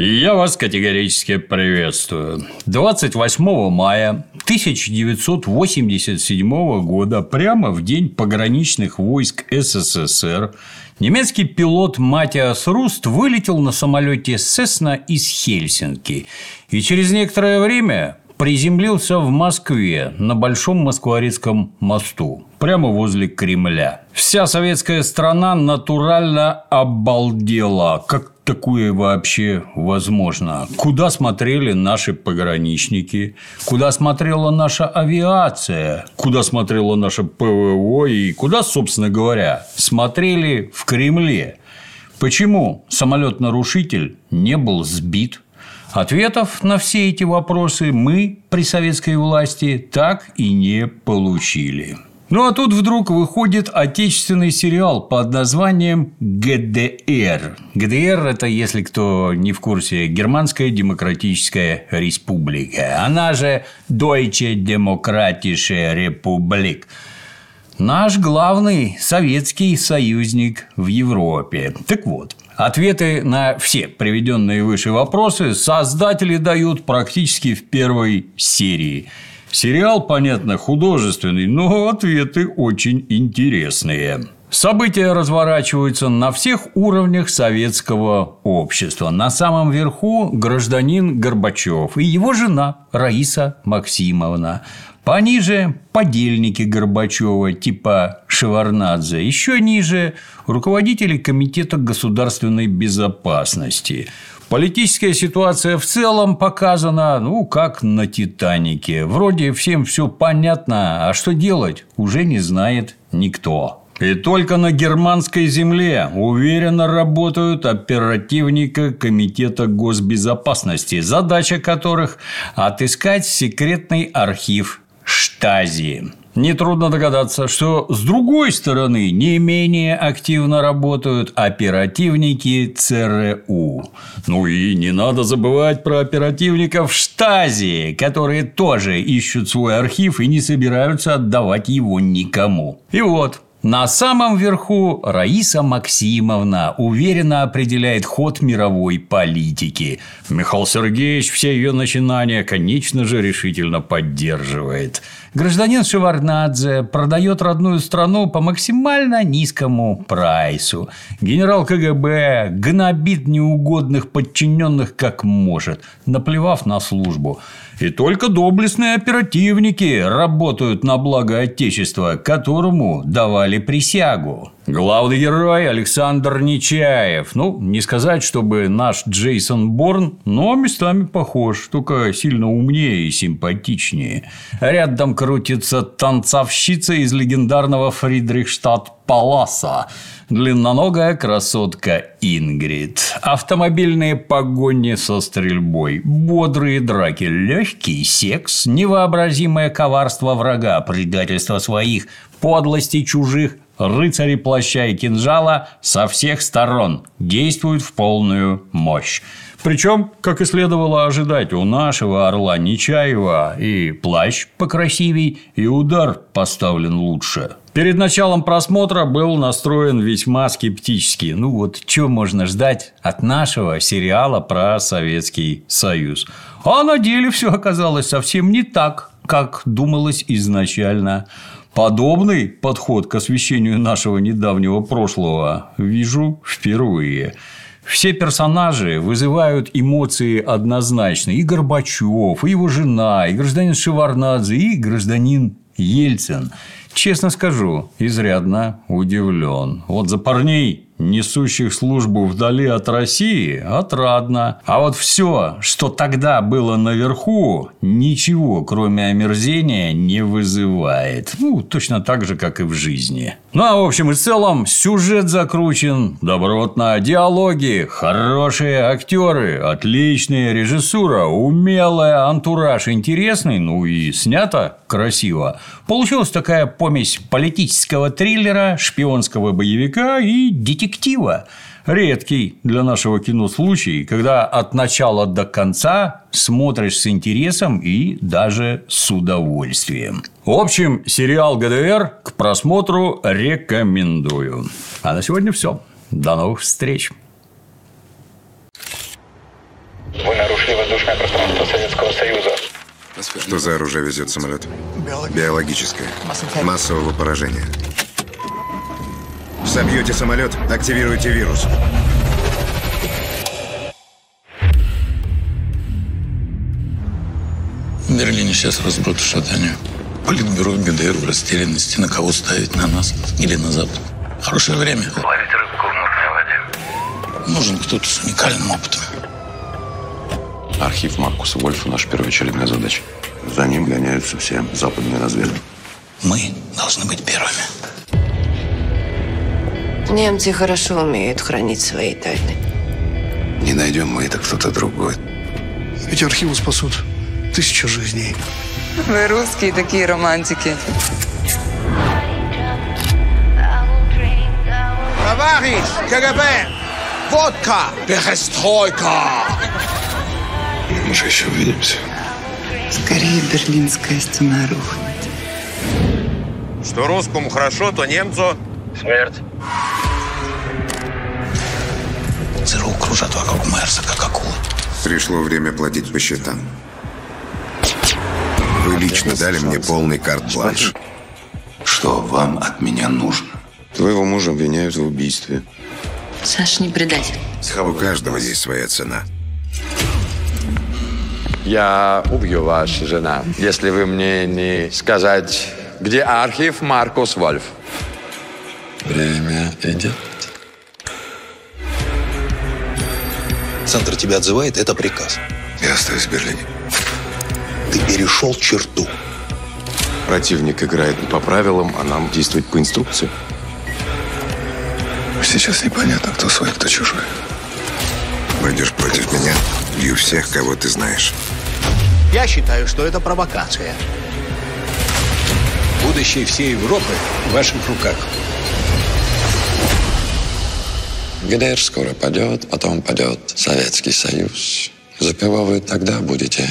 Я вас категорически приветствую. 28 мая 1987 года, прямо в день пограничных войск СССР, немецкий пилот Матиас Руст вылетел на самолете Сесна из Хельсинки и через некоторое время приземлился в Москве на Большом Москворецком мосту, прямо возле Кремля. Вся советская страна натурально обалдела. Как такое вообще возможно? Куда смотрели наши пограничники? Куда смотрела наша авиация? Куда смотрела наша ПВО? И куда, собственно говоря, смотрели в Кремле? Почему самолет-нарушитель не был сбит? Ответов на все эти вопросы мы при советской власти так и не получили. Ну а тут вдруг выходит отечественный сериал под названием ГДР. ГДР – это, если кто не в курсе, Германская Демократическая Республика. Она же Deutsche Demokratische Republik. Наш главный советский союзник в Европе. Так вот, Ответы на все приведенные выше вопросы создатели дают практически в первой серии. Сериал, понятно, художественный, но ответы очень интересные. События разворачиваются на всех уровнях советского общества. На самом верху гражданин Горбачев и его жена Раиса Максимовна. Пониже – подельники Горбачева типа Шеварнадзе. Еще ниже – руководители Комитета государственной безопасности. Политическая ситуация в целом показана, ну, как на «Титанике». Вроде всем все понятно, а что делать уже не знает никто. И только на германской земле уверенно работают оперативники Комитета госбезопасности, задача которых – отыскать секретный архив штази. Нетрудно догадаться, что с другой стороны не менее активно работают оперативники ЦРУ. Ну и не надо забывать про оперативников штази, которые тоже ищут свой архив и не собираются отдавать его никому. И вот, на самом верху Раиса Максимовна уверенно определяет ход мировой политики. Михаил Сергеевич все ее начинания, конечно же, решительно поддерживает. Гражданин Шеварнадзе продает родную страну по максимально низкому прайсу. Генерал КГБ гнобит неугодных подчиненных как может, наплевав на службу. И только доблестные оперативники работают на благо Отечества, которому давали присягу. Главный герой Александр Нечаев. Ну, не сказать, чтобы наш Джейсон Борн, но местами похож, только сильно умнее и симпатичнее. Рядом крутится танцовщица из легендарного Фридрихштадт Паласа, длинноногая красотка Ингрид, автомобильные погони со стрельбой, бодрые драки, легкий секс, невообразимое коварство врага, предательство своих, подлости чужих, рыцари плаща и кинжала со всех сторон действуют в полную мощь. Причем, как и следовало ожидать, у нашего орла Нечаева и плащ покрасивей, и удар поставлен лучше. Перед началом просмотра был настроен весьма скептически. Ну вот, что можно ждать от нашего сериала про Советский Союз? А на деле все оказалось совсем не так, как думалось изначально. Подобный подход к освещению нашего недавнего прошлого вижу впервые. Все персонажи вызывают эмоции однозначно. И Горбачев, и его жена, и гражданин Шеварнадзе, и гражданин Ельцин. Честно скажу, изрядно удивлен. Вот за парней несущих службу вдали от России, отрадно. А вот все, что тогда было наверху, ничего, кроме омерзения, не вызывает. Ну, точно так же, как и в жизни. Ну, а в общем и целом, сюжет закручен, добротно, диалоги, хорошие актеры, отличная режиссура, умелая, антураж интересный, ну и снято красиво. Получилась такая помесь политического триллера, шпионского боевика и детектива. Редкий для нашего кино случай, когда от начала до конца смотришь с интересом и даже с удовольствием. В общем, сериал ГДР к просмотру рекомендую. А на сегодня все. До новых встреч. Что за оружие везет самолет? Биологическое. Массового поражения. Собьете самолет, активируйте вирус. В Берлине сейчас разброд шатания. Политбюро в ГДР в растерянности, на кого ставить, на нас или на Запад. Хорошее время. Ловить рыбку в мутной воде. Нужен кто-то с уникальным опытом. Архив Маркуса Вольфа – наша первоочередная задача. За ним гоняются все западные разведки. Мы должны быть первыми. Немцы хорошо умеют хранить свои тайны. Не найдем мы, это кто-то другой. Эти архивы спасут тысячи жизней. Вы русские такие романтики. Товарищ КГБ! Водка! Перестройка! Мы же еще увидимся. Скорее Берлинская стена рухнет. Что русскому хорошо, то немцу... Смерть. ЦРУ кружат вокруг Мерса, как акулы. Пришло время платить по счетам. Вы лично дали мне полный карт-бланш. Что вам от меня нужно? Твоего мужа обвиняют в убийстве. Саш, не предатель. У каждого есть своя цена. Я убью вашу жена, если вы мне не сказать, где архив Маркус Вольф. Время идет. Центр тебя отзывает, это приказ. Я остаюсь в Берлине. Ты перешел черту. Противник играет не по правилам, а нам действовать по инструкции. Сейчас непонятно, кто свой, кто чужой. Пойдешь против меня, бью всех, кого ты знаешь. Я считаю, что это провокация. Будущее всей Европы в ваших руках. ГДР скоро падет, потом падет Советский Союз. За кого вы тогда будете